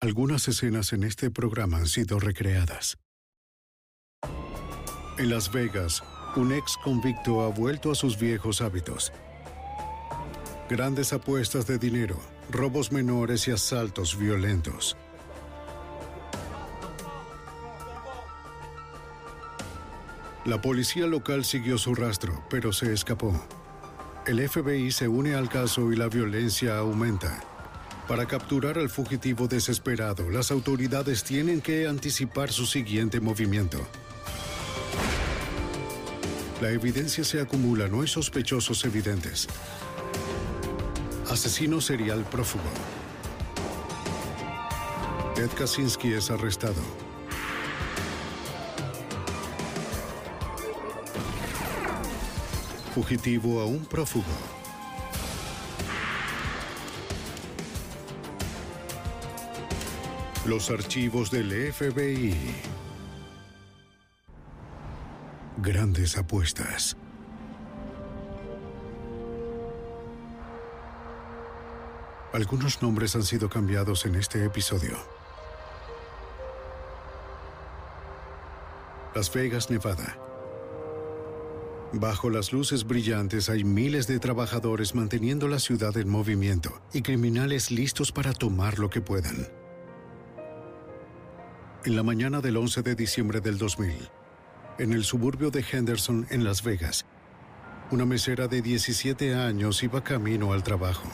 Algunas escenas en este programa han sido recreadas. En Las Vegas, un ex convicto ha vuelto a sus viejos hábitos. Grandes apuestas de dinero, robos menores y asaltos violentos. La policía local siguió su rastro, pero se escapó. El FBI se une al caso y la violencia aumenta. Para capturar al fugitivo desesperado, las autoridades tienen que anticipar su siguiente movimiento. La evidencia se acumula, no hay sospechosos evidentes. Asesino serial prófugo. Ted Kaczynski es arrestado. Fugitivo a un prófugo. Los archivos del FBI. Grandes apuestas. Algunos nombres han sido cambiados en este episodio. Las Vegas, Nevada. Bajo las luces brillantes hay miles de trabajadores manteniendo la ciudad en movimiento y criminales listos para tomar lo que puedan. En la mañana del 11 de diciembre del 2000, en el suburbio de Henderson, en Las Vegas, una mesera de 17 años iba camino al trabajo.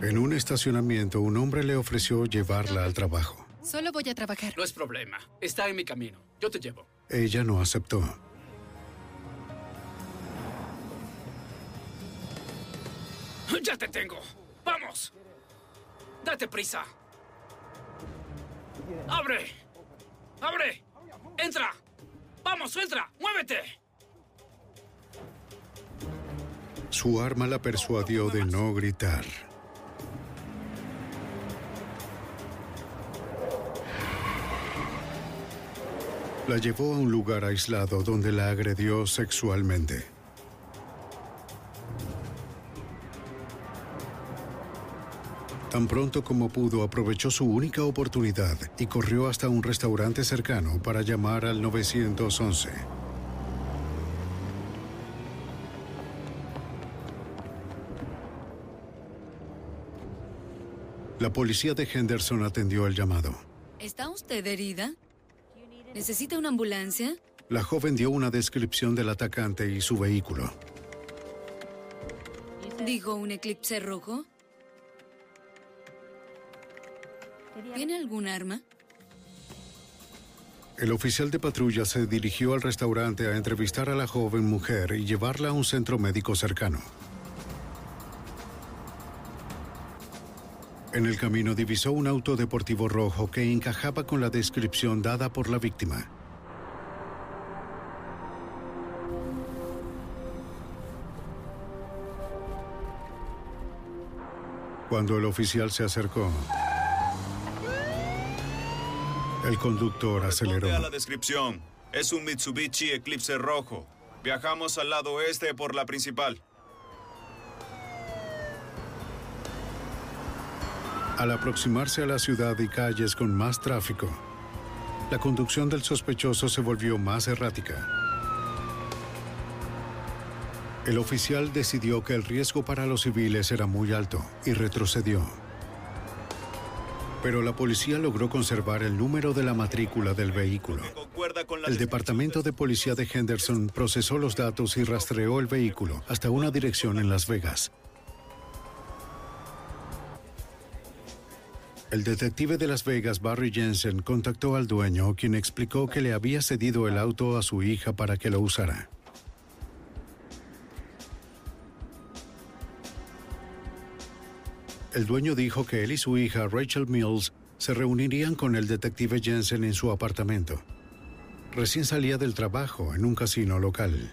En un estacionamiento, un hombre le ofreció llevarla al trabajo. Solo voy a trabajar. No es problema. Está en mi camino. Yo te llevo. Ella no aceptó. Te tengo! ¡Vamos! ¡Date prisa! ¡Abre! ¡Abre! ¡Entra! ¡Vamos, entra! ¡Muévete! Su arma la persuadió de no gritar. La llevó a un lugar aislado donde la agredió sexualmente. Tan pronto como pudo, aprovechó su única oportunidad y corrió hasta un restaurante cercano para llamar al 911. La policía de Henderson atendió el llamado. ¿Está usted herida? ¿Necesita una ambulancia? La joven dio una descripción del atacante y su vehículo. ¿Dijo un eclipse rojo? ¿Tiene algún arma? El oficial de patrulla se dirigió al restaurante a entrevistar a la joven mujer y llevarla a un centro médico cercano. En el camino divisó un auto deportivo rojo que encajaba con la descripción dada por la víctima. Cuando el oficial se acercó, el conductor aceleró. A la descripción. Es un Mitsubishi Eclipse rojo. Viajamos al lado oeste por la principal. Al aproximarse a la ciudad y calles con más tráfico, la conducción del sospechoso se volvió más errática. El oficial decidió que el riesgo para los civiles era muy alto y retrocedió. Pero la policía logró conservar el número de la matrícula del vehículo. El Departamento de Policía de Henderson procesó los datos y rastreó el vehículo hasta una dirección en Las Vegas. El detective de Las Vegas, Barry Jensen, contactó al dueño, quien explicó que le había cedido el auto a su hija para que lo usara. El dueño dijo que él y su hija, Rachel Mills, se reunirían con el detective Jensen en su apartamento. Recién salía del trabajo en un casino local.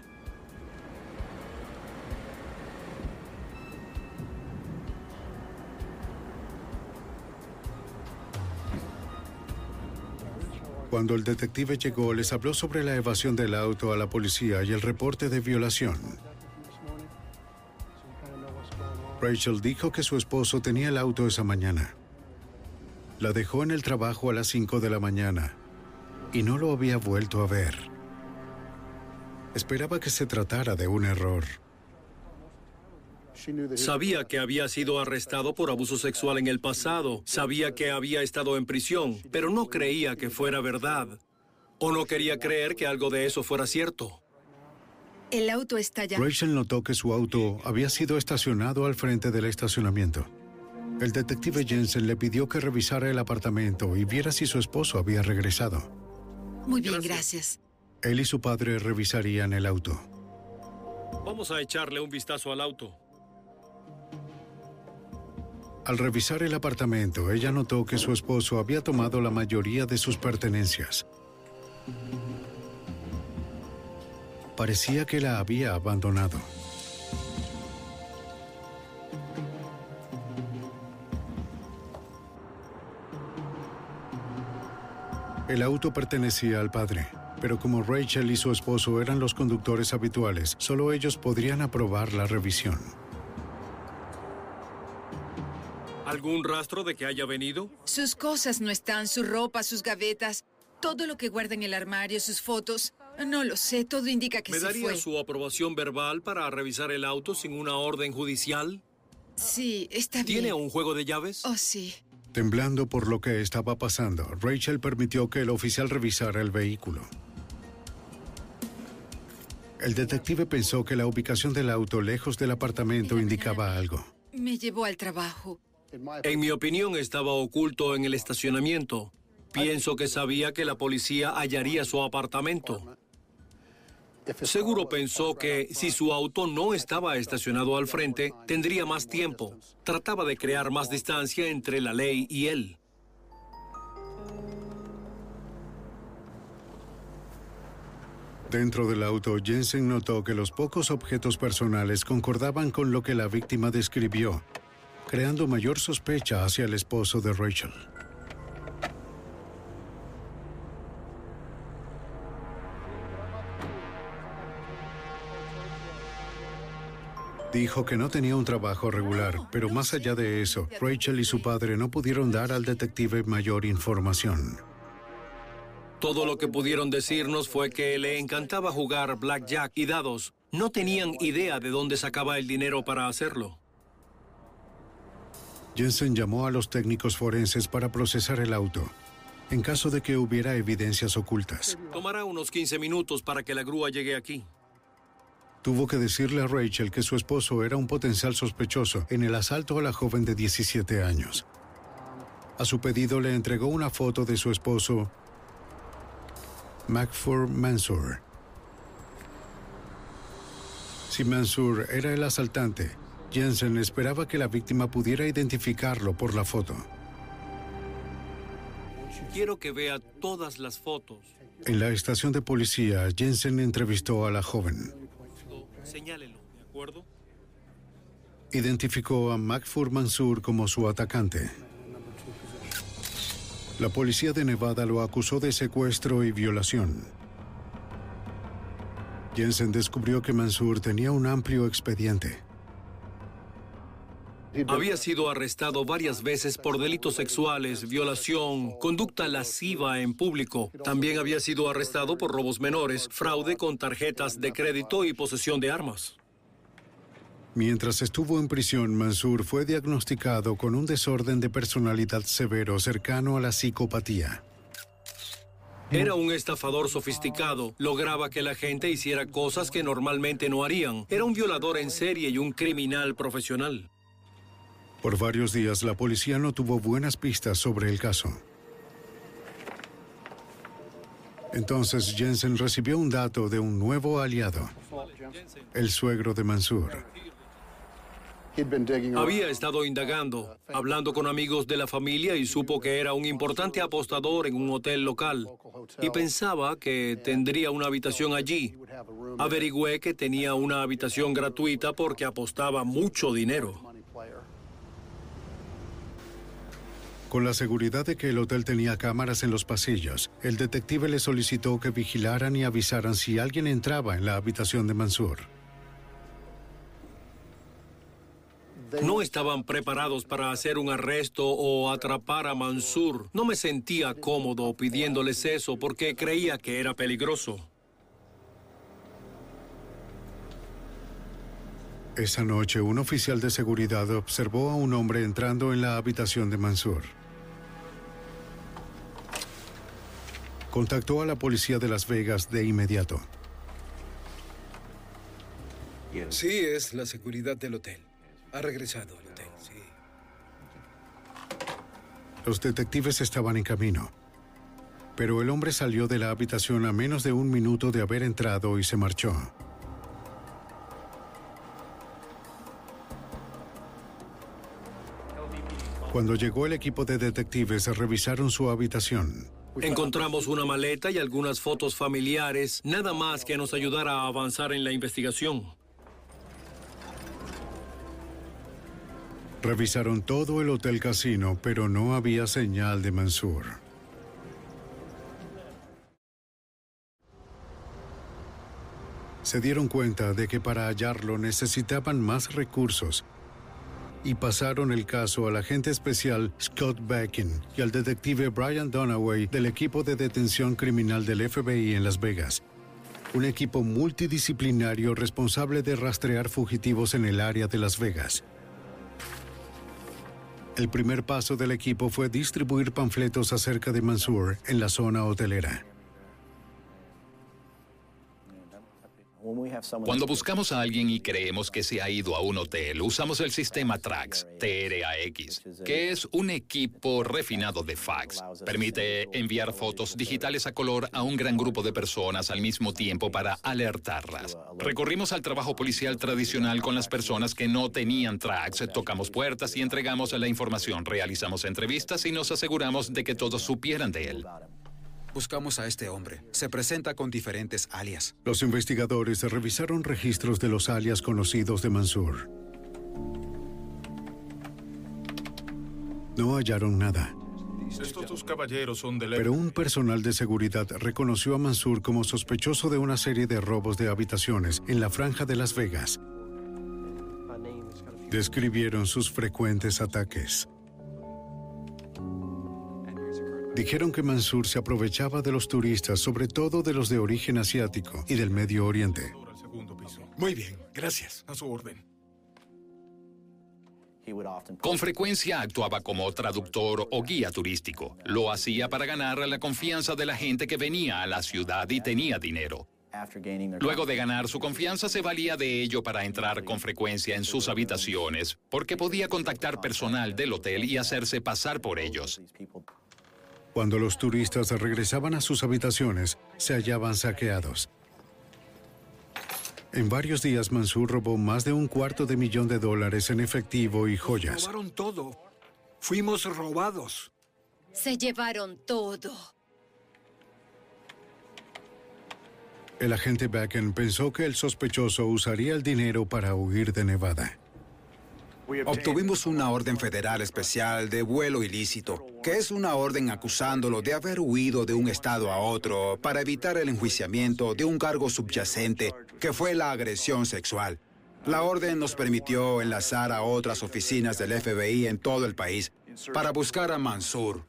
Cuando el detective llegó, les habló sobre la evasión del auto a la policía y el reporte de violación. Rachel dijo que su esposo tenía el auto esa mañana. La dejó en el trabajo a las 5 de la mañana y no lo había vuelto a ver. Esperaba que se tratara de un error. Sabía que había sido arrestado por abuso sexual en el pasado, sabía que había estado en prisión, pero no creía que fuera verdad. O no quería creer que algo de eso fuera cierto. El auto está ya. Rachel notó que su auto había sido estacionado al frente del estacionamiento. El detective Jensen le pidió que revisara el apartamento y viera si su esposo había regresado. Muy bien, gracias. Él y su padre revisarían el auto. Vamos a echarle un vistazo al auto. Al revisar el apartamento, ella notó que su esposo había tomado la mayoría de sus pertenencias. Parecía que la había abandonado. El auto pertenecía al padre, pero como Rachel y su esposo eran los conductores habituales, solo ellos podrían aprobar la revisión. ¿Algún rastro de que haya venido? Sus cosas no están, su ropa, sus gavetas, todo lo que guarda en el armario, sus fotos. No lo sé, todo indica que ¿Me se daría fue. su aprobación verbal para revisar el auto sin una orden judicial? Sí, está bien. ¿Tiene un juego de llaves? Oh, sí. Temblando por lo que estaba pasando, Rachel permitió que el oficial revisara el vehículo. El detective pensó que la ubicación del auto lejos del apartamento indicaba algo. Me llevó al trabajo. En mi opinión estaba oculto en el estacionamiento. Pienso que sabía que la policía hallaría su apartamento. Seguro pensó que si su auto no estaba estacionado al frente, tendría más tiempo. Trataba de crear más distancia entre la ley y él. Dentro del auto, Jensen notó que los pocos objetos personales concordaban con lo que la víctima describió, creando mayor sospecha hacia el esposo de Rachel. Dijo que no tenía un trabajo regular, pero más allá de eso, Rachel y su padre no pudieron dar al detective mayor información. Todo lo que pudieron decirnos fue que le encantaba jugar blackjack y dados. No tenían idea de dónde sacaba el dinero para hacerlo. Jensen llamó a los técnicos forenses para procesar el auto, en caso de que hubiera evidencias ocultas. Tomará unos 15 minutos para que la grúa llegue aquí. Tuvo que decirle a Rachel que su esposo era un potencial sospechoso en el asalto a la joven de 17 años. A su pedido le entregó una foto de su esposo, Macfur Mansour. Si Mansour era el asaltante, Jensen esperaba que la víctima pudiera identificarlo por la foto. Quiero que vea todas las fotos. En la estación de policía, Jensen entrevistó a la joven. Señálelo, ¿de acuerdo? identificó a Macfur Mansur como su atacante. La policía de Nevada lo acusó de secuestro y violación. Jensen descubrió que Mansur tenía un amplio expediente. Había sido arrestado varias veces por delitos sexuales, violación, conducta lasciva en público. También había sido arrestado por robos menores, fraude con tarjetas de crédito y posesión de armas. Mientras estuvo en prisión, Mansur fue diagnosticado con un desorden de personalidad severo cercano a la psicopatía. Era un estafador sofisticado. Lograba que la gente hiciera cosas que normalmente no harían. Era un violador en serie y un criminal profesional. Por varios días la policía no tuvo buenas pistas sobre el caso. Entonces Jensen recibió un dato de un nuevo aliado, el suegro de Mansur. Había estado indagando, hablando con amigos de la familia y supo que era un importante apostador en un hotel local y pensaba que tendría una habitación allí. Averigüé que tenía una habitación gratuita porque apostaba mucho dinero. Con la seguridad de que el hotel tenía cámaras en los pasillos, el detective le solicitó que vigilaran y avisaran si alguien entraba en la habitación de Mansur. No estaban preparados para hacer un arresto o atrapar a Mansur. No me sentía cómodo pidiéndoles eso porque creía que era peligroso. Esa noche, un oficial de seguridad observó a un hombre entrando en la habitación de Mansur. Contactó a la policía de Las Vegas de inmediato. Sí, es la seguridad del hotel. Ha regresado al hotel, sí. Los detectives estaban en camino. Pero el hombre salió de la habitación a menos de un minuto de haber entrado y se marchó. Cuando llegó el equipo de detectives, revisaron su habitación. Encontramos una maleta y algunas fotos familiares, nada más que nos ayudara a avanzar en la investigación. Revisaron todo el hotel casino, pero no había señal de Mansur. Se dieron cuenta de que para hallarlo necesitaban más recursos y pasaron el caso al agente especial Scott Backin y al detective Brian Dunaway del equipo de detención criminal del FBI en Las Vegas, un equipo multidisciplinario responsable de rastrear fugitivos en el área de Las Vegas. El primer paso del equipo fue distribuir panfletos acerca de Mansour en la zona hotelera. Cuando buscamos a alguien y creemos que se ha ido a un hotel, usamos el sistema TRAX, TRAX, que es un equipo refinado de fax. Permite enviar fotos digitales a color a un gran grupo de personas al mismo tiempo para alertarlas. Recorrimos al trabajo policial tradicional con las personas que no tenían TRAX, tocamos puertas y entregamos la información, realizamos entrevistas y nos aseguramos de que todos supieran de él. Buscamos a este hombre. Se presenta con diferentes alias. Los investigadores revisaron registros de los alias conocidos de Mansur. No hallaron nada. Estos dos caballeros son del... Pero un personal de seguridad reconoció a Mansur como sospechoso de una serie de robos de habitaciones en la franja de Las Vegas. Describieron sus frecuentes ataques. Dijeron que Mansur se aprovechaba de los turistas, sobre todo de los de origen asiático y del Medio Oriente. Muy bien, gracias. A su orden. Con frecuencia actuaba como traductor o guía turístico. Lo hacía para ganar la confianza de la gente que venía a la ciudad y tenía dinero. Luego de ganar su confianza, se valía de ello para entrar con frecuencia en sus habitaciones, porque podía contactar personal del hotel y hacerse pasar por ellos. Cuando los turistas regresaban a sus habitaciones, se hallaban saqueados. En varios días, Mansur robó más de un cuarto de millón de dólares en efectivo y joyas. Robaron todo. Fuimos robados. Se llevaron todo. El agente Backen pensó que el sospechoso usaría el dinero para huir de Nevada. Obtuvimos una orden federal especial de vuelo ilícito, que es una orden acusándolo de haber huido de un estado a otro para evitar el enjuiciamiento de un cargo subyacente, que fue la agresión sexual. La orden nos permitió enlazar a otras oficinas del FBI en todo el país para buscar a Mansur.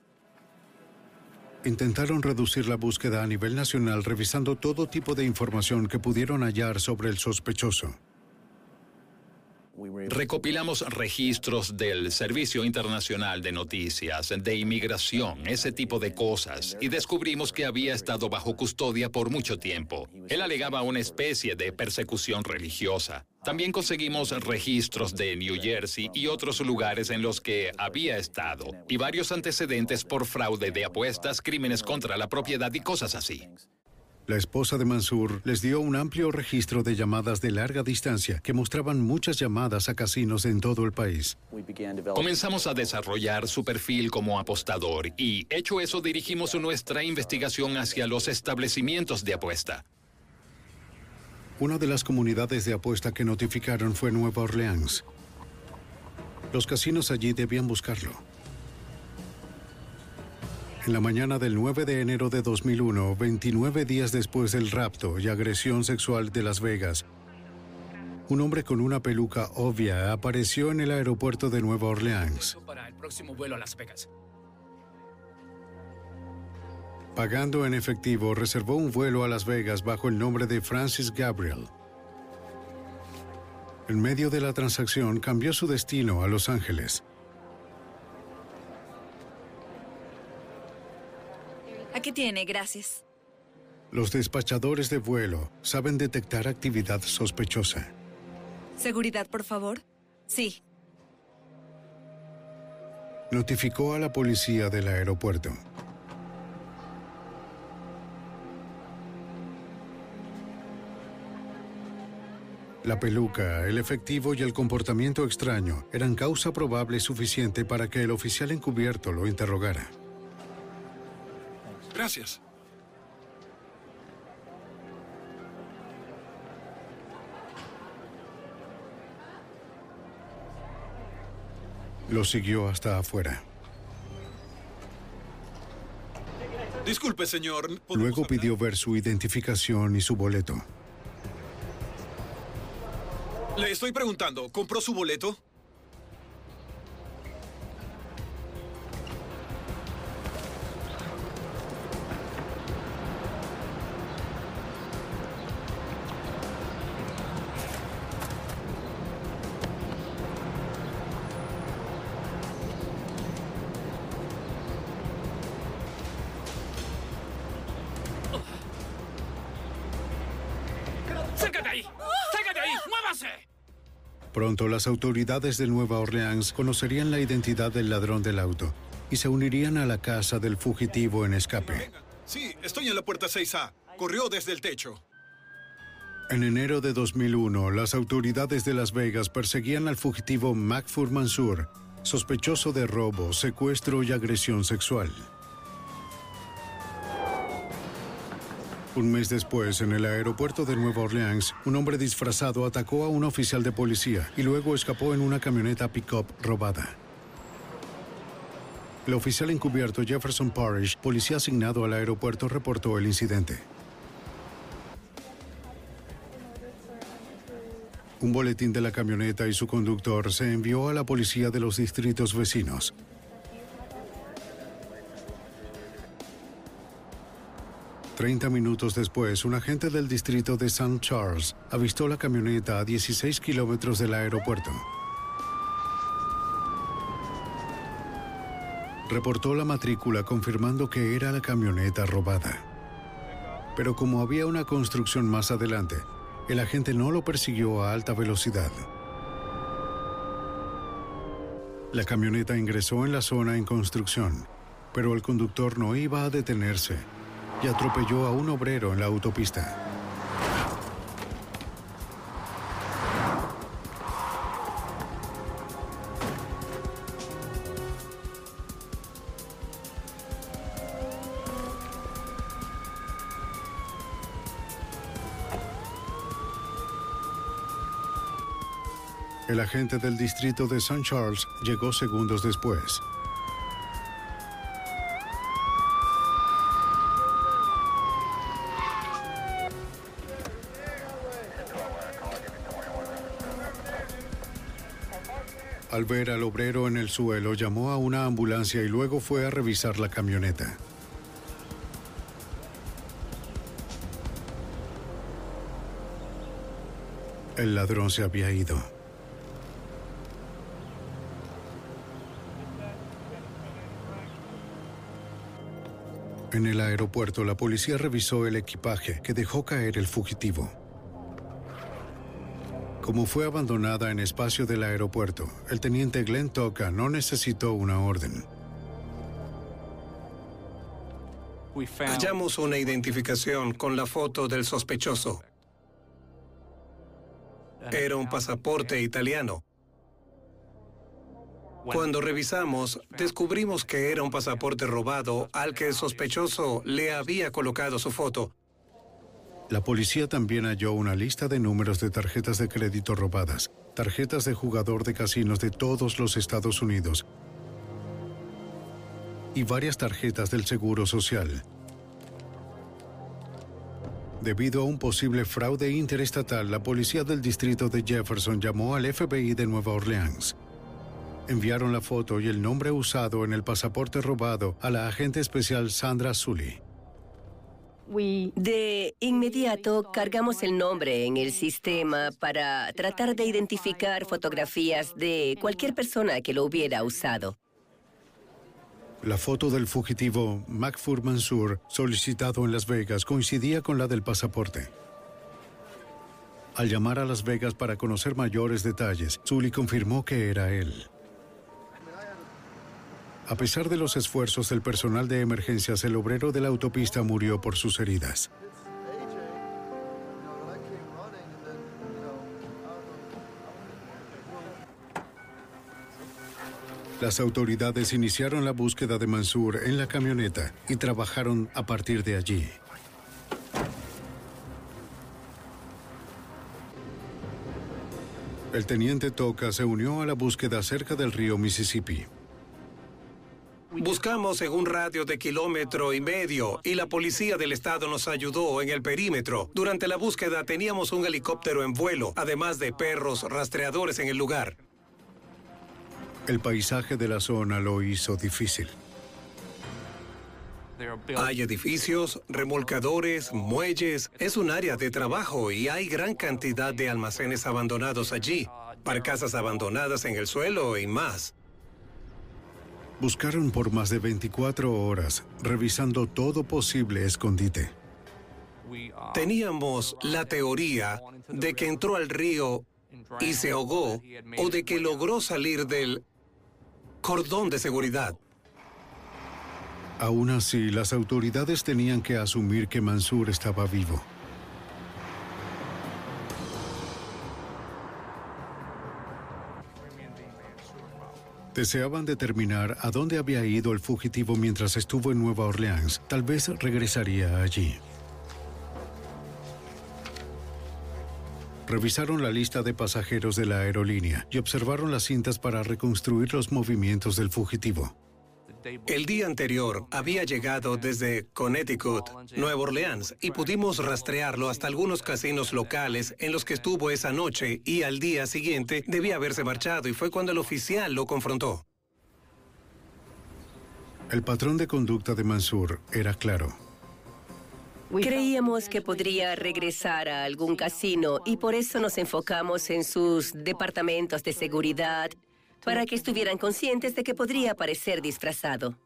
Intentaron reducir la búsqueda a nivel nacional revisando todo tipo de información que pudieron hallar sobre el sospechoso. Recopilamos registros del Servicio Internacional de Noticias, de inmigración, ese tipo de cosas, y descubrimos que había estado bajo custodia por mucho tiempo. Él alegaba una especie de persecución religiosa. También conseguimos registros de New Jersey y otros lugares en los que había estado, y varios antecedentes por fraude de apuestas, crímenes contra la propiedad y cosas así. La esposa de Mansur les dio un amplio registro de llamadas de larga distancia que mostraban muchas llamadas a casinos en todo el país. Comenzamos a desarrollar su perfil como apostador y, hecho eso, dirigimos nuestra investigación hacia los establecimientos de apuesta. Una de las comunidades de apuesta que notificaron fue Nueva Orleans. Los casinos allí debían buscarlo. En la mañana del 9 de enero de 2001, 29 días después del rapto y agresión sexual de Las Vegas, un hombre con una peluca obvia apareció en el aeropuerto de Nueva Orleans. Para el próximo vuelo a Las Vegas. Pagando en efectivo, reservó un vuelo a Las Vegas bajo el nombre de Francis Gabriel. En medio de la transacción, cambió su destino a Los Ángeles. Aquí tiene, gracias. Los despachadores de vuelo saben detectar actividad sospechosa. ¿Seguridad, por favor? Sí. Notificó a la policía del aeropuerto. La peluca, el efectivo y el comportamiento extraño eran causa probable suficiente para que el oficial encubierto lo interrogara. Gracias. Lo siguió hasta afuera. Disculpe, señor. Luego pidió ver su identificación y su boleto. Le estoy preguntando, ¿compró su boleto? Pronto las autoridades de Nueva Orleans conocerían la identidad del ladrón del auto y se unirían a la casa del fugitivo en escape. Sí, estoy en la puerta 6A. Corrió desde el techo. En enero de 2001, las autoridades de Las Vegas perseguían al fugitivo Macfur Mansur, sospechoso de robo, secuestro y agresión sexual. Un mes después, en el aeropuerto de Nueva Orleans, un hombre disfrazado atacó a un oficial de policía y luego escapó en una camioneta pick-up robada. El oficial encubierto Jefferson Parrish, policía asignado al aeropuerto, reportó el incidente. Un boletín de la camioneta y su conductor se envió a la policía de los distritos vecinos. Treinta minutos después, un agente del distrito de St. Charles avistó la camioneta a 16 kilómetros del aeropuerto. Reportó la matrícula confirmando que era la camioneta robada. Pero como había una construcción más adelante, el agente no lo persiguió a alta velocidad. La camioneta ingresó en la zona en construcción, pero el conductor no iba a detenerse y atropelló a un obrero en la autopista. El agente del distrito de St. Charles llegó segundos después. Al ver al obrero en el suelo, llamó a una ambulancia y luego fue a revisar la camioneta. El ladrón se había ido. En el aeropuerto, la policía revisó el equipaje que dejó caer el fugitivo. Como fue abandonada en espacio del aeropuerto, el teniente Glenn Toca no necesitó una orden. Hallamos una identificación con la foto del sospechoso. Era un pasaporte italiano. Cuando revisamos, descubrimos que era un pasaporte robado al que el sospechoso le había colocado su foto. La policía también halló una lista de números de tarjetas de crédito robadas, tarjetas de jugador de casinos de todos los Estados Unidos y varias tarjetas del Seguro Social. Debido a un posible fraude interestatal, la policía del distrito de Jefferson llamó al FBI de Nueva Orleans. Enviaron la foto y el nombre usado en el pasaporte robado a la agente especial Sandra Sully. De inmediato cargamos el nombre en el sistema para tratar de identificar fotografías de cualquier persona que lo hubiera usado. La foto del fugitivo Macfur Mansour, solicitado en Las Vegas, coincidía con la del pasaporte. Al llamar a Las Vegas para conocer mayores detalles, Sully confirmó que era él. A pesar de los esfuerzos del personal de emergencias, el obrero de la autopista murió por sus heridas. Las autoridades iniciaron la búsqueda de Mansur en la camioneta y trabajaron a partir de allí. El teniente Toca se unió a la búsqueda cerca del río Mississippi. Buscamos en un radio de kilómetro y medio y la policía del estado nos ayudó en el perímetro. Durante la búsqueda teníamos un helicóptero en vuelo, además de perros rastreadores en el lugar. El paisaje de la zona lo hizo difícil. Hay edificios, remolcadores, muelles. Es un área de trabajo y hay gran cantidad de almacenes abandonados allí, barcazas abandonadas en el suelo y más. Buscaron por más de 24 horas, revisando todo posible escondite. Teníamos la teoría de que entró al río y se ahogó o de que logró salir del cordón de seguridad. Aún así, las autoridades tenían que asumir que Mansur estaba vivo. Deseaban determinar a dónde había ido el fugitivo mientras estuvo en Nueva Orleans. Tal vez regresaría allí. Revisaron la lista de pasajeros de la aerolínea y observaron las cintas para reconstruir los movimientos del fugitivo. El día anterior había llegado desde Connecticut, Nueva Orleans, y pudimos rastrearlo hasta algunos casinos locales en los que estuvo esa noche y al día siguiente debía haberse marchado y fue cuando el oficial lo confrontó. El patrón de conducta de Mansur era claro. Creíamos que podría regresar a algún casino y por eso nos enfocamos en sus departamentos de seguridad para que estuvieran conscientes de que podría aparecer disfrazado.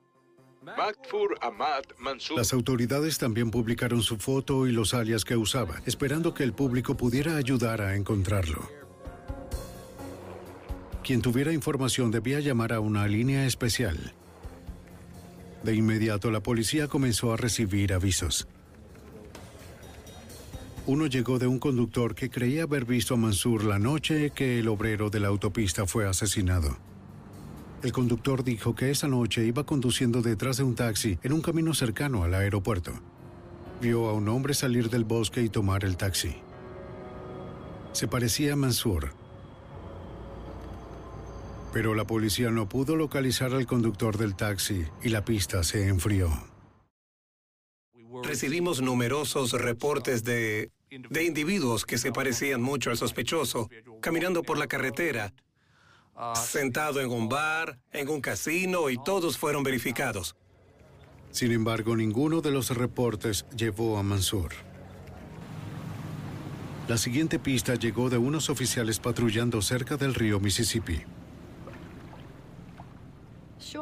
Las autoridades también publicaron su foto y los alias que usaba, esperando que el público pudiera ayudar a encontrarlo. Quien tuviera información debía llamar a una línea especial. De inmediato la policía comenzó a recibir avisos. Uno llegó de un conductor que creía haber visto a Mansur la noche que el obrero de la autopista fue asesinado. El conductor dijo que esa noche iba conduciendo detrás de un taxi en un camino cercano al aeropuerto. Vio a un hombre salir del bosque y tomar el taxi. Se parecía a Mansur. Pero la policía no pudo localizar al conductor del taxi y la pista se enfrió. Recibimos numerosos reportes de, de individuos que se parecían mucho al sospechoso, caminando por la carretera, sentado en un bar, en un casino y todos fueron verificados. Sin embargo, ninguno de los reportes llevó a Mansur. La siguiente pista llegó de unos oficiales patrullando cerca del río Mississippi.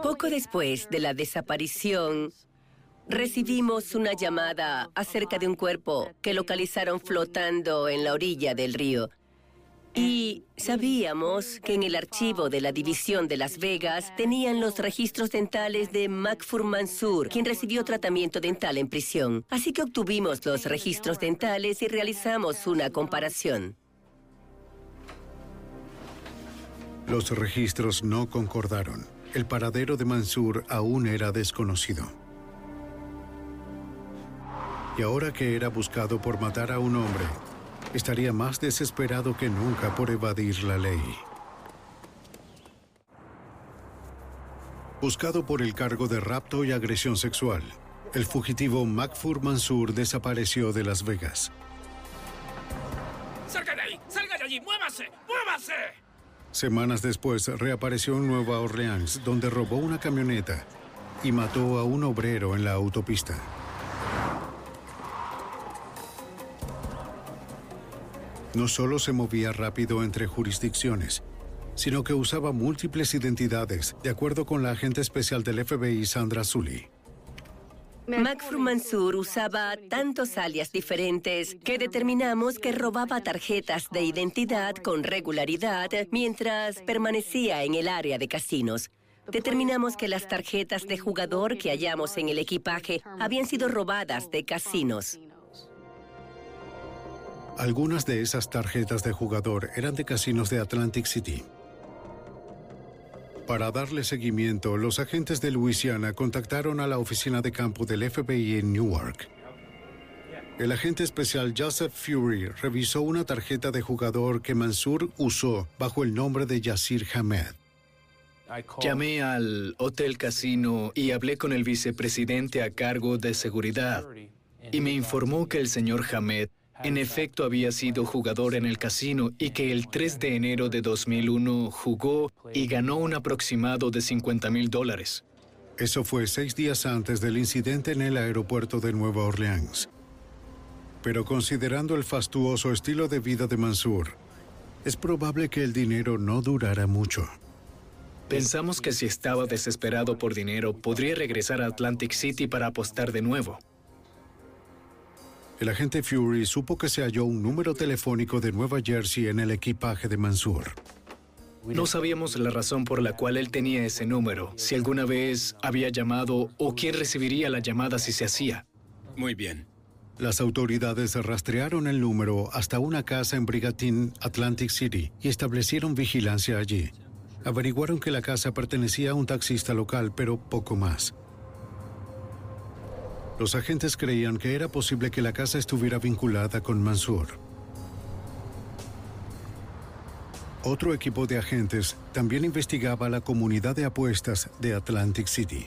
Poco después de la desaparición, recibimos una llamada acerca de un cuerpo que localizaron flotando en la orilla del río. Y sabíamos que en el archivo de la División de Las Vegas tenían los registros dentales de Macfur Mansur, quien recibió tratamiento dental en prisión. Así que obtuvimos los registros dentales y realizamos una comparación. Los registros no concordaron. El paradero de Mansur aún era desconocido. Y ahora que era buscado por matar a un hombre, estaría más desesperado que nunca por evadir la ley. Buscado por el cargo de rapto y agresión sexual, el fugitivo Macfur Mansur desapareció de Las Vegas. ¡Salga de ahí! ¡Salga de allí! ¡Muévase! ¡Muévase! Semanas después reapareció en Nueva Orleans, donde robó una camioneta y mató a un obrero en la autopista. No solo se movía rápido entre jurisdicciones, sino que usaba múltiples identidades, de acuerdo con la agente especial del FBI Sandra Sully. Macfru Mansur usaba tantos alias diferentes que determinamos que robaba tarjetas de identidad con regularidad mientras permanecía en el área de casinos. Determinamos que las tarjetas de jugador que hallamos en el equipaje habían sido robadas de casinos. Algunas de esas tarjetas de jugador eran de casinos de Atlantic City. Para darle seguimiento, los agentes de Luisiana contactaron a la oficina de campo del FBI en Newark. El agente especial Joseph Fury revisó una tarjeta de jugador que Mansur usó bajo el nombre de Yasir Hamed. Llamé al Hotel Casino y hablé con el vicepresidente a cargo de seguridad y me informó que el señor Hamed en efecto había sido jugador en el casino y que el 3 de enero de 2001 jugó y ganó un aproximado de 50 mil dólares. Eso fue seis días antes del incidente en el aeropuerto de Nueva Orleans. Pero considerando el fastuoso estilo de vida de Mansur, es probable que el dinero no durara mucho. Pensamos que si estaba desesperado por dinero, podría regresar a Atlantic City para apostar de nuevo. El agente Fury supo que se halló un número telefónico de Nueva Jersey en el equipaje de Mansur. No sabíamos la razón por la cual él tenía ese número, si alguna vez había llamado o quién recibiría la llamada si se hacía. Muy bien. Las autoridades rastrearon el número hasta una casa en Brigantine, Atlantic City, y establecieron vigilancia allí. Averiguaron que la casa pertenecía a un taxista local, pero poco más. Los agentes creían que era posible que la casa estuviera vinculada con Mansur. Otro equipo de agentes también investigaba la comunidad de apuestas de Atlantic City.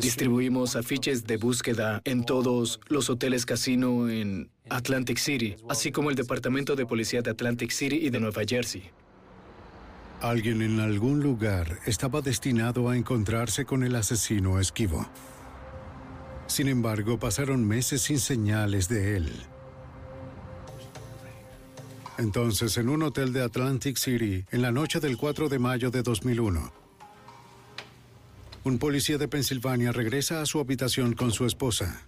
Distribuimos afiches de búsqueda en todos los hoteles casino en Atlantic City, así como el Departamento de Policía de Atlantic City y de Nueva Jersey. Alguien en algún lugar estaba destinado a encontrarse con el asesino esquivo. Sin embargo, pasaron meses sin señales de él. Entonces, en un hotel de Atlantic City, en la noche del 4 de mayo de 2001, un policía de Pensilvania regresa a su habitación con su esposa.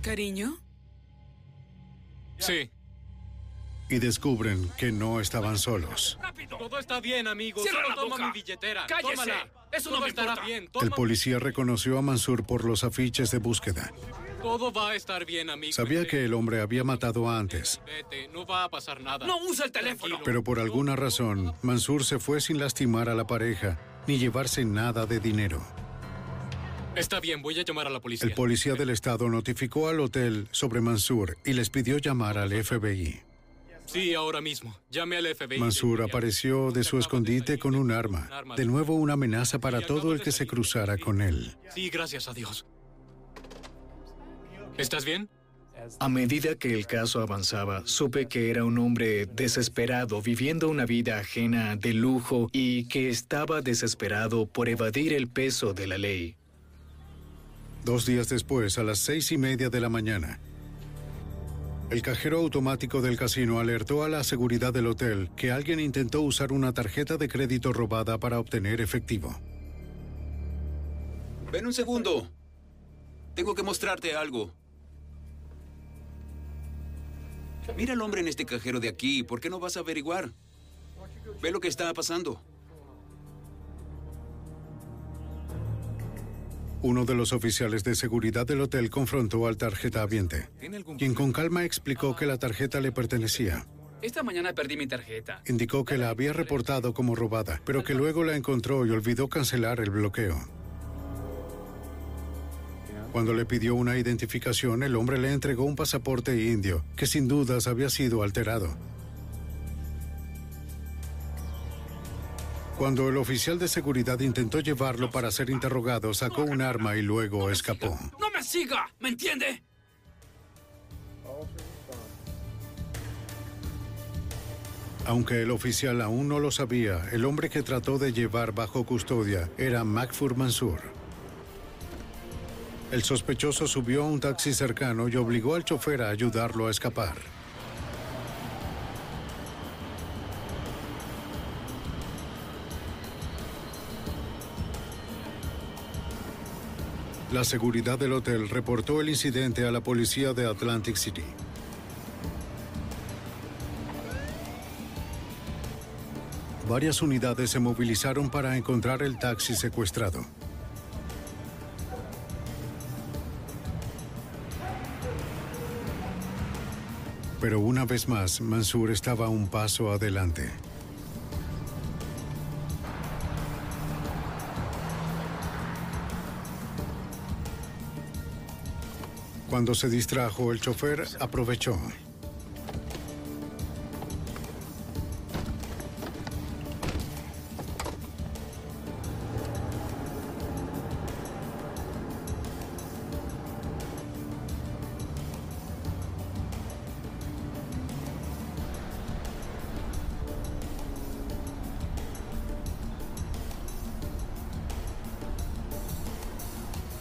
¿Cariño? Sí. Y descubren que no estaban solos. Todo está bien, amigo. Cierra Solo la toma boca. mi billetera. ¡Cállese! Tómala. Eso no me estará importa. bien. El policía reconoció a Mansur por los afiches de búsqueda. Todo va a estar bien, amigo. Sabía que el hombre había matado antes, Vete, no va a pasar nada. No usa el teléfono. pero por alguna razón, Mansur se fue sin lastimar a la pareja ni llevarse nada de dinero. Está bien, voy a llamar a la policía. El policía del estado notificó al hotel sobre Mansur y les pidió llamar al FBI. Sí, ahora mismo. Llame al FBI. Mansur apareció de su escondite con un arma. De nuevo una amenaza para todo el que se cruzara con él. Sí, gracias a Dios. ¿Estás bien? A medida que el caso avanzaba, supe que era un hombre desesperado, viviendo una vida ajena de lujo y que estaba desesperado por evadir el peso de la ley. Dos días después, a las seis y media de la mañana, el cajero automático del casino alertó a la seguridad del hotel que alguien intentó usar una tarjeta de crédito robada para obtener efectivo. Ven un segundo. Tengo que mostrarte algo. Mira al hombre en este cajero de aquí. ¿Por qué no vas a averiguar? Ve lo que está pasando. Uno de los oficiales de seguridad del hotel confrontó al tarjetaviente, quien con calma explicó que la tarjeta le pertenecía. Esta mañana perdí mi tarjeta. Indicó que la había reportado como robada, pero que luego la encontró y olvidó cancelar el bloqueo. Cuando le pidió una identificación, el hombre le entregó un pasaporte indio, que sin dudas había sido alterado. Cuando el oficial de seguridad intentó llevarlo para ser interrogado, sacó un arma y luego escapó. ¡No me siga! ¿Me entiende? Aunque el oficial aún no lo sabía, el hombre que trató de llevar bajo custodia era Macfur Mansur. El sospechoso subió a un taxi cercano y obligó al chofer a ayudarlo a escapar. La seguridad del hotel reportó el incidente a la policía de Atlantic City. Varias unidades se movilizaron para encontrar el taxi secuestrado. Pero una vez más, Mansur estaba un paso adelante. Cuando se distrajo, el chofer aprovechó.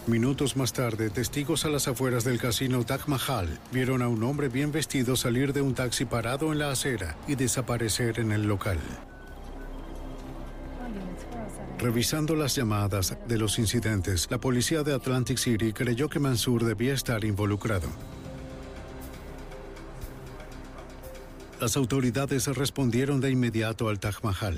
Minutos más tarde, testigos a las afueras del casino Taj Mahal vieron a un hombre bien vestido salir de un taxi parado en la acera y desaparecer en el local. Revisando las llamadas de los incidentes, la policía de Atlantic City creyó que Mansur debía estar involucrado. Las autoridades respondieron de inmediato al Taj Mahal.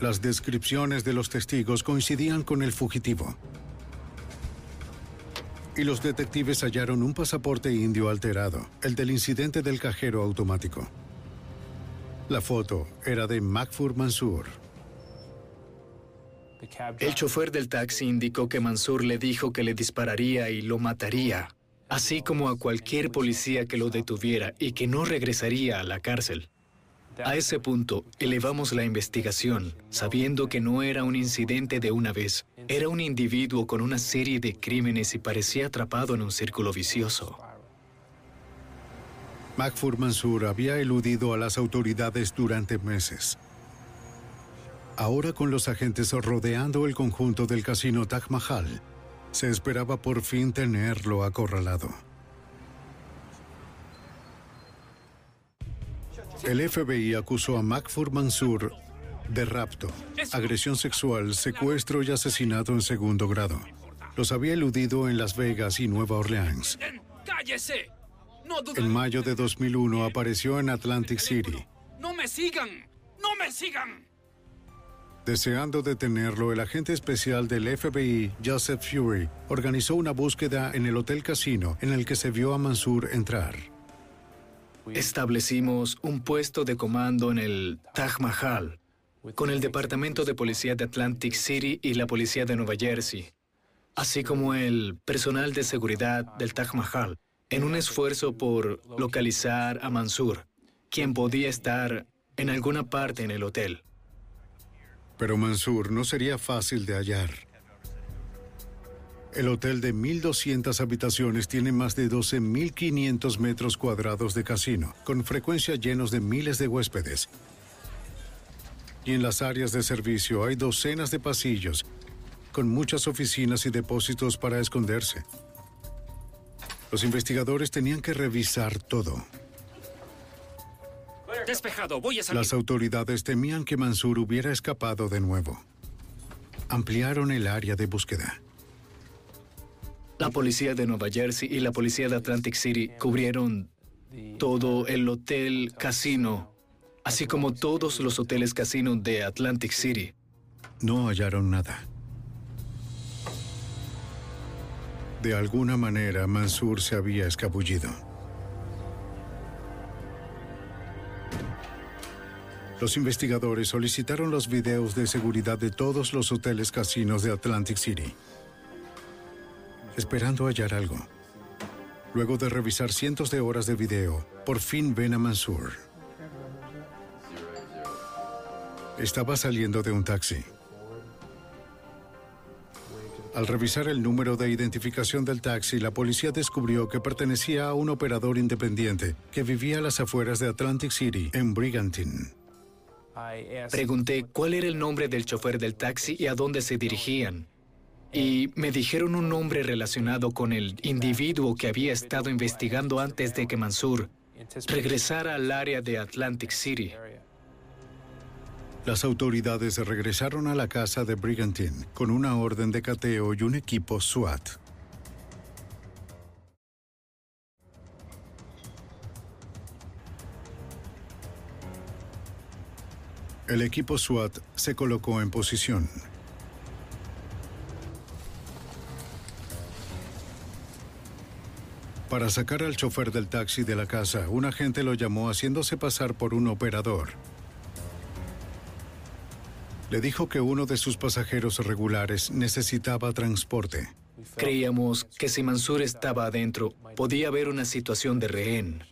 Las descripciones de los testigos coincidían con el fugitivo. Y los detectives hallaron un pasaporte indio alterado, el del incidente del cajero automático. La foto era de Macfur Mansur. El chofer del taxi indicó que Mansur le dijo que le dispararía y lo mataría, así como a cualquier policía que lo detuviera y que no regresaría a la cárcel. A ese punto, elevamos la investigación, sabiendo que no era un incidente de una vez, era un individuo con una serie de crímenes y parecía atrapado en un círculo vicioso. Macfur Mansur había eludido a las autoridades durante meses. Ahora con los agentes rodeando el conjunto del casino Taj Mahal, se esperaba por fin tenerlo acorralado. El FBI acusó a Macfur Mansur de rapto, agresión sexual, secuestro y asesinato en segundo grado. Los había eludido en Las Vegas y Nueva Orleans. ¡Cállese! No En mayo de 2001 apareció en Atlantic City. ¡No me sigan! ¡No me sigan! Deseando detenerlo, el agente especial del FBI, Joseph Fury, organizó una búsqueda en el Hotel Casino en el que se vio a Mansur entrar. Establecimos un puesto de comando en el Taj Mahal, con el Departamento de Policía de Atlantic City y la Policía de Nueva Jersey, así como el personal de seguridad del Taj Mahal. en un esfuerzo por localizar a Mansur, quien podía estar en alguna parte en el hotel. Pero Mansur no sería fácil de hallar. El hotel de 1.200 habitaciones tiene más de 12.500 metros cuadrados de casino, con frecuencia llenos de miles de huéspedes. Y en las áreas de servicio hay docenas de pasillos, con muchas oficinas y depósitos para esconderse. Los investigadores tenían que revisar todo. Despejado, voy a salir. Las autoridades temían que Mansur hubiera escapado de nuevo. Ampliaron el área de búsqueda. La policía de Nueva Jersey y la policía de Atlantic City cubrieron todo el hotel casino, así como todos los hoteles casino de Atlantic City. No hallaron nada. De alguna manera, Mansur se había escabullido. Los investigadores solicitaron los videos de seguridad de todos los hoteles casinos de Atlantic City, esperando hallar algo. Luego de revisar cientos de horas de video, por fin ven a Mansur. Estaba saliendo de un taxi. Al revisar el número de identificación del taxi, la policía descubrió que pertenecía a un operador independiente que vivía a las afueras de Atlantic City, en Brigantine. Pregunté cuál era el nombre del chofer del taxi y a dónde se dirigían. Y me dijeron un nombre relacionado con el individuo que había estado investigando antes de que Mansur regresara al área de Atlantic City. Las autoridades regresaron a la casa de Brigantine con una orden de cateo y un equipo SWAT. El equipo SWAT se colocó en posición. Para sacar al chofer del taxi de la casa, un agente lo llamó haciéndose pasar por un operador. Le dijo que uno de sus pasajeros regulares necesitaba transporte. Creíamos que si Mansur estaba adentro, podía haber una situación de rehén.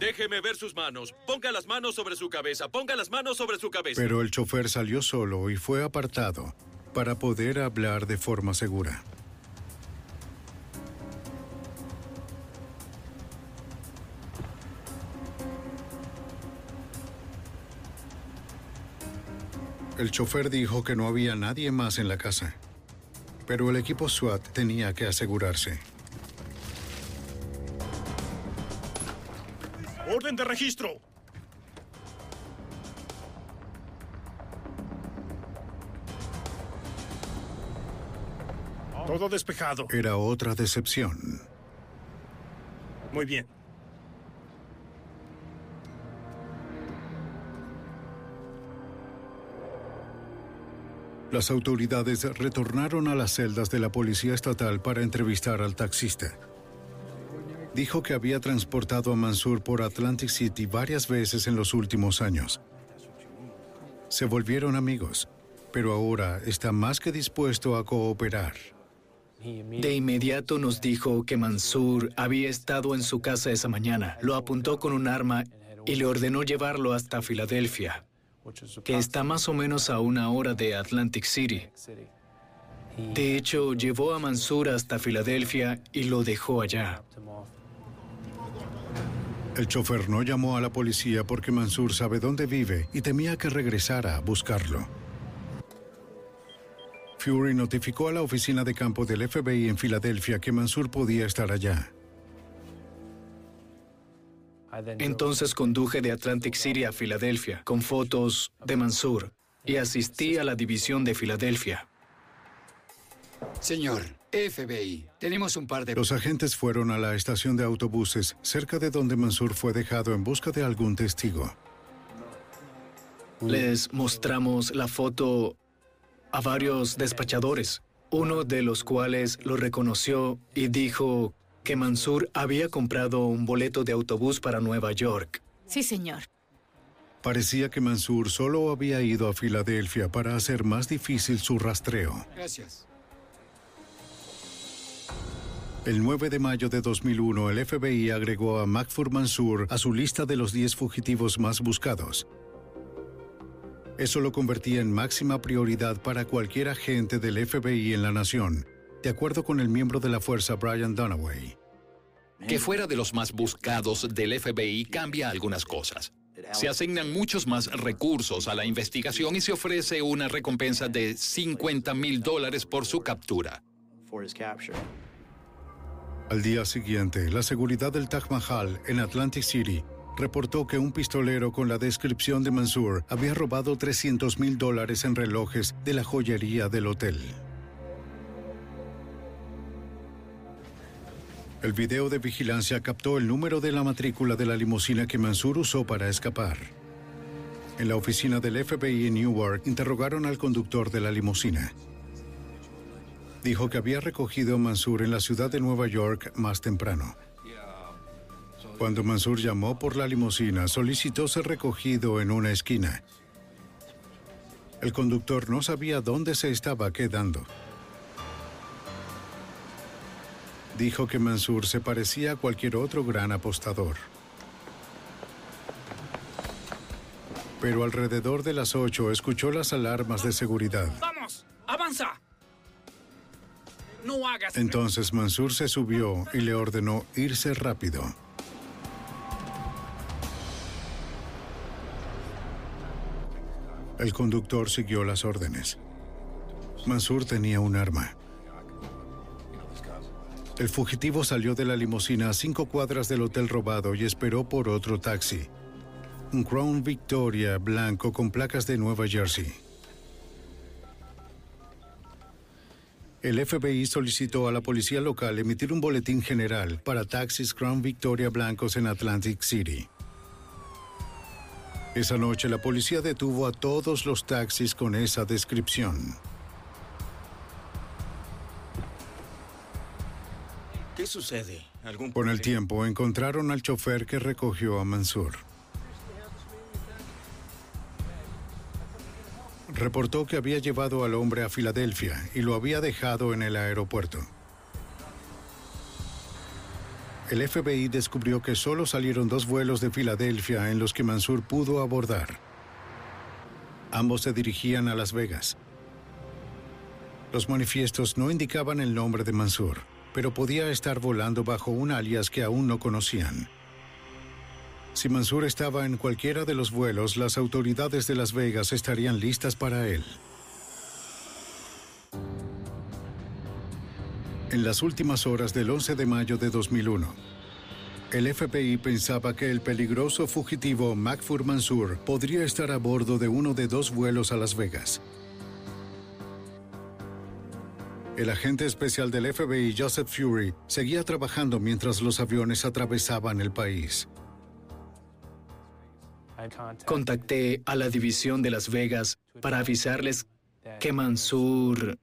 Déjeme ver sus manos. Ponga las manos sobre su cabeza. Ponga las manos sobre su cabeza. Pero el chofer salió solo y fue apartado para poder hablar de forma segura. El chofer dijo que no había nadie más en la casa, pero el equipo SWAT tenía que asegurarse. Orden de registro. Todo despejado. Era otra decepción. Muy bien. Las autoridades retornaron a las celdas de la policía estatal para entrevistar al taxista. Dijo que había transportado a Mansur por Atlantic City varias veces en los últimos años. Se volvieron amigos, pero ahora está más que dispuesto a cooperar. De inmediato nos dijo que Mansur había estado en su casa esa mañana. Lo apuntó con un arma y le ordenó llevarlo hasta Filadelfia, que está más o menos a una hora de Atlantic City. De hecho, llevó a Mansur hasta Filadelfia y lo dejó allá. El chofer no llamó a la policía porque Mansur sabe dónde vive y temía que regresara a buscarlo. Fury notificó a la oficina de campo del FBI en Filadelfia que Mansur podía estar allá. Entonces conduje de Atlantic City a Filadelfia con fotos de Mansur y asistí a la división de Filadelfia. Señor, FBI, tenemos un par de... Los agentes fueron a la estación de autobuses cerca de donde Mansur fue dejado en busca de algún testigo. Les mostramos la foto a varios despachadores, uno de los cuales lo reconoció y dijo que Mansur había comprado un boleto de autobús para Nueva York. Sí, señor. Parecía que Mansur solo había ido a Filadelfia para hacer más difícil su rastreo. Gracias. El 9 de mayo de 2001, el FBI agregó a Makfur Mansour a su lista de los 10 fugitivos más buscados. Eso lo convertía en máxima prioridad para cualquier agente del FBI en la nación, de acuerdo con el miembro de la fuerza Brian Dunaway. Que fuera de los más buscados del FBI cambia algunas cosas. Se asignan muchos más recursos a la investigación y se ofrece una recompensa de 50 mil dólares por su captura. Al día siguiente, la seguridad del Taj Mahal en Atlantic City reportó que un pistolero con la descripción de Mansour había robado 300 mil dólares en relojes de la joyería del hotel. El video de vigilancia captó el número de la matrícula de la limusina que Mansour usó para escapar. En la oficina del FBI en Newark interrogaron al conductor de la limusina. Dijo que había recogido a Mansour en la ciudad de Nueva York más temprano. Cuando Mansour llamó por la limusina, solicitó ser recogido en una esquina. El conductor no sabía dónde se estaba quedando. Dijo que Mansour se parecía a cualquier otro gran apostador. Pero alrededor de las 8 escuchó las alarmas de seguridad. ¡Vamos! ¡Avanza! No hagas... Entonces Mansour se subió y le ordenó irse rápido. El conductor siguió las órdenes. Mansour tenía un arma. El fugitivo salió de la limusina a cinco cuadras del hotel robado y esperó por otro taxi. Un Crown Victoria blanco con placas de Nueva Jersey. El FBI solicitó a la policía local emitir un boletín general para taxis Crown Victoria blancos en Atlantic City. Esa noche la policía detuvo a todos los taxis con esa descripción. ¿Qué sucede? ¿Algún Con el tiempo encontraron al chofer que recogió a Mansour. Reportó que había llevado al hombre a Filadelfia y lo había dejado en el aeropuerto. El FBI descubrió que solo salieron dos vuelos de Filadelfia en los que Mansour pudo abordar. Ambos se dirigían a Las Vegas. Los manifiestos no indicaban el nombre de Mansour, pero podía estar volando bajo un alias que aún no conocían. Si Mansour estaba en cualquiera de los vuelos, las autoridades de Las Vegas estarían listas para él. En las últimas horas del 11 de mayo de 2001, el FBI pensaba que el peligroso fugitivo Makfur Mansour podría estar a bordo de uno de dos vuelos a Las Vegas. El agente especial del FBI, Joseph Fury, seguía trabajando mientras los aviones atravesaban el país. Contacté a la división de Las Vegas para avisarles que Mansour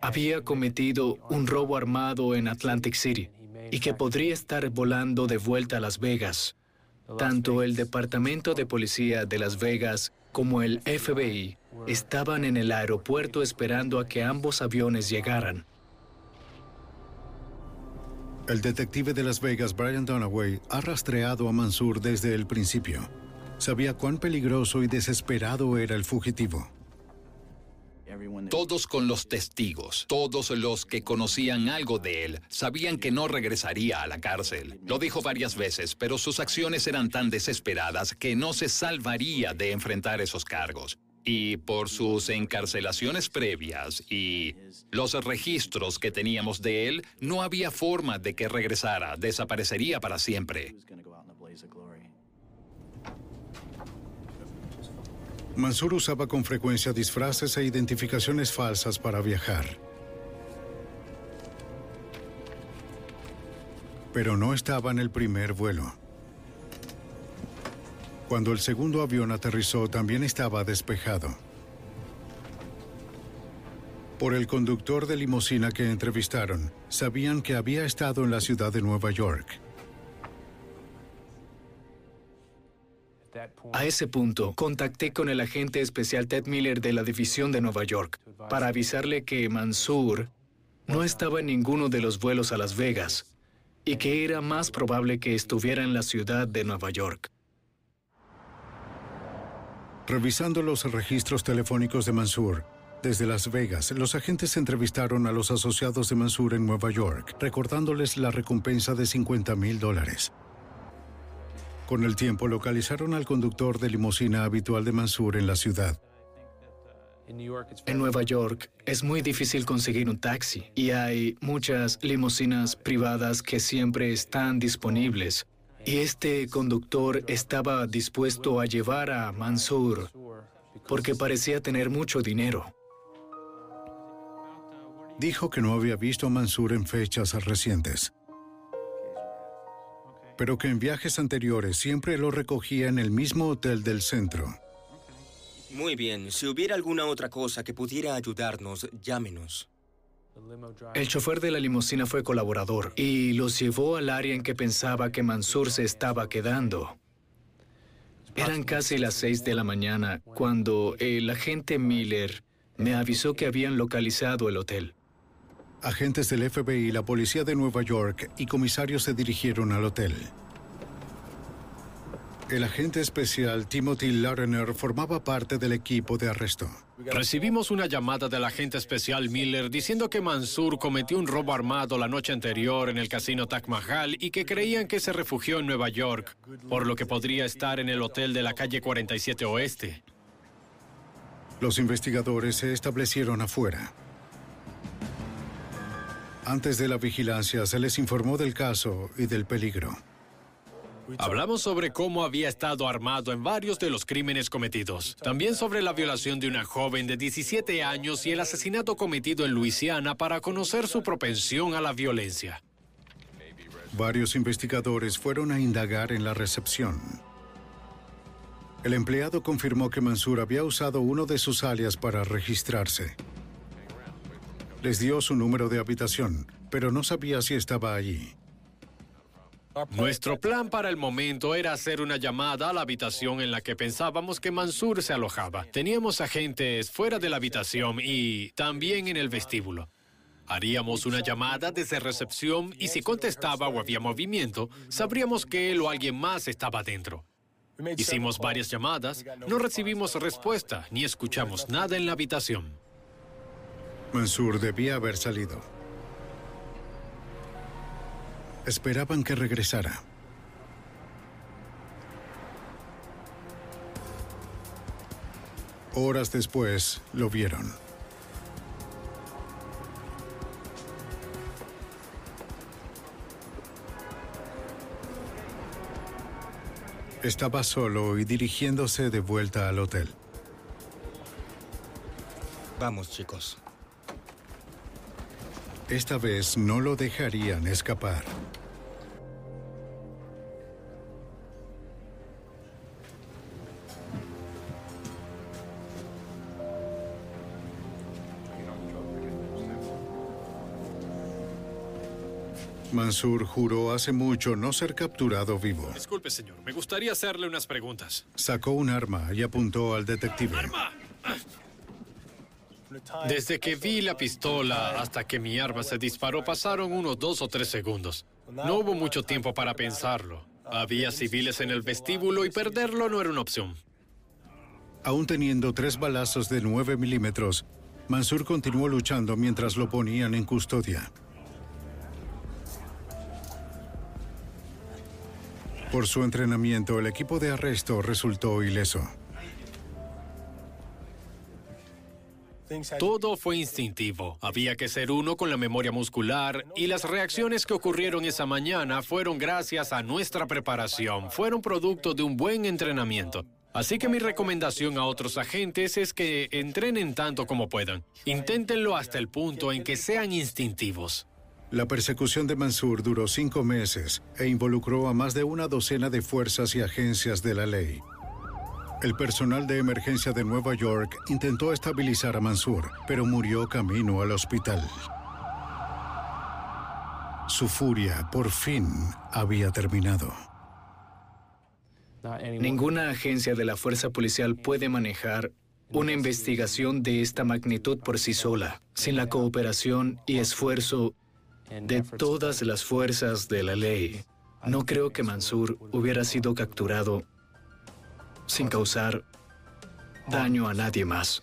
había cometido un robo armado en Atlantic City y que podría estar volando de vuelta a Las Vegas. Tanto el Departamento de Policía de Las Vegas como el FBI estaban en el aeropuerto esperando a que ambos aviones llegaran. El detective de Las Vegas, Brian Dunaway, ha rastreado a Mansour desde el principio. Sabía cuán peligroso y desesperado era el fugitivo. Todos con los testigos, todos los que conocían algo de él, sabían que no regresaría a la cárcel. Lo dijo varias veces, pero sus acciones eran tan desesperadas que no se salvaría de enfrentar esos cargos. Y por sus encarcelaciones previas y los registros que teníamos de él, no había forma de que regresara, desaparecería para siempre. Mansur usaba con frecuencia disfraces e identificaciones falsas para viajar. Pero no estaba en el primer vuelo. Cuando el segundo avión aterrizó también estaba despejado. Por el conductor de limusina que entrevistaron, sabían que había estado en la ciudad de Nueva York. A ese punto, contacté con el agente especial Ted Miller de la División de Nueva York para avisarle que Mansour no estaba en ninguno de los vuelos a Las Vegas y que era más probable que estuviera en la ciudad de Nueva York. Revisando los registros telefónicos de Mansur, desde Las Vegas, los agentes entrevistaron a los asociados de Mansur en Nueva York, recordándoles la recompensa de 50 mil dólares. Con el tiempo localizaron al conductor de limusina habitual de Mansur en la ciudad. En Nueva York es muy difícil conseguir un taxi y hay muchas limusinas privadas que siempre están disponibles. Y este conductor estaba dispuesto a llevar a Mansur porque parecía tener mucho dinero. Dijo que no había visto a Mansur en fechas recientes, pero que en viajes anteriores siempre lo recogía en el mismo hotel del centro. Muy bien, si hubiera alguna otra cosa que pudiera ayudarnos, llámenos. El chofer de la limusina fue colaborador y los llevó al área en que pensaba que Mansur se estaba quedando. Eran casi las seis de la mañana cuando el agente Miller me avisó que habían localizado el hotel. Agentes del FBI, la policía de Nueva York y comisarios se dirigieron al hotel. El agente especial Timothy Larner formaba parte del equipo de arresto. Recibimos una llamada del agente especial Miller diciendo que Mansur cometió un robo armado la noche anterior en el casino Taj Mahal y que creían que se refugió en Nueva York, por lo que podría estar en el hotel de la calle 47 Oeste. Los investigadores se establecieron afuera. Antes de la vigilancia se les informó del caso y del peligro. Hablamos sobre cómo había estado armado en varios de los crímenes cometidos. También sobre la violación de una joven de 17 años y el asesinato cometido en Luisiana para conocer su propensión a la violencia. Varios investigadores fueron a indagar en la recepción. El empleado confirmó que Mansur había usado uno de sus alias para registrarse. Les dio su número de habitación, pero no sabía si estaba allí. Nuestro plan para el momento era hacer una llamada a la habitación en la que pensábamos que Mansur se alojaba. Teníamos agentes fuera de la habitación y también en el vestíbulo. Haríamos una llamada desde recepción y si contestaba o había movimiento, sabríamos que él o alguien más estaba dentro. Hicimos varias llamadas, no recibimos respuesta ni escuchamos nada en la habitación. Mansur debía haber salido. Esperaban que regresara. Horas después, lo vieron. Estaba solo y dirigiéndose de vuelta al hotel. Vamos, chicos. Esta vez no lo dejarían escapar. Mansur juró hace mucho no ser capturado vivo. Disculpe, señor. Me gustaría hacerle unas preguntas. Sacó un arma y apuntó al detective. Desde que vi la pistola hasta que mi arma se disparó pasaron unos dos o tres segundos. No hubo mucho tiempo para pensarlo. Había civiles en el vestíbulo y perderlo no era una opción. Aún teniendo tres balazos de 9 milímetros, Mansur continuó luchando mientras lo ponían en custodia. Por su entrenamiento, el equipo de arresto resultó ileso. Todo fue instintivo. Había que ser uno con la memoria muscular y las reacciones que ocurrieron esa mañana fueron gracias a nuestra preparación, fueron producto de un buen entrenamiento. Así que mi recomendación a otros agentes es que entrenen tanto como puedan. Inténtenlo hasta el punto en que sean instintivos. La persecución de Mansur duró cinco meses e involucró a más de una docena de fuerzas y agencias de la ley. El personal de emergencia de Nueva York intentó estabilizar a Mansur, pero murió camino al hospital. Su furia, por fin, había terminado. Ninguna agencia de la fuerza policial puede manejar Una investigación de esta magnitud por sí sola, sin la cooperación y esfuerzo de todas las fuerzas de la ley, no creo que Mansur hubiera sido capturado sin causar daño a nadie más.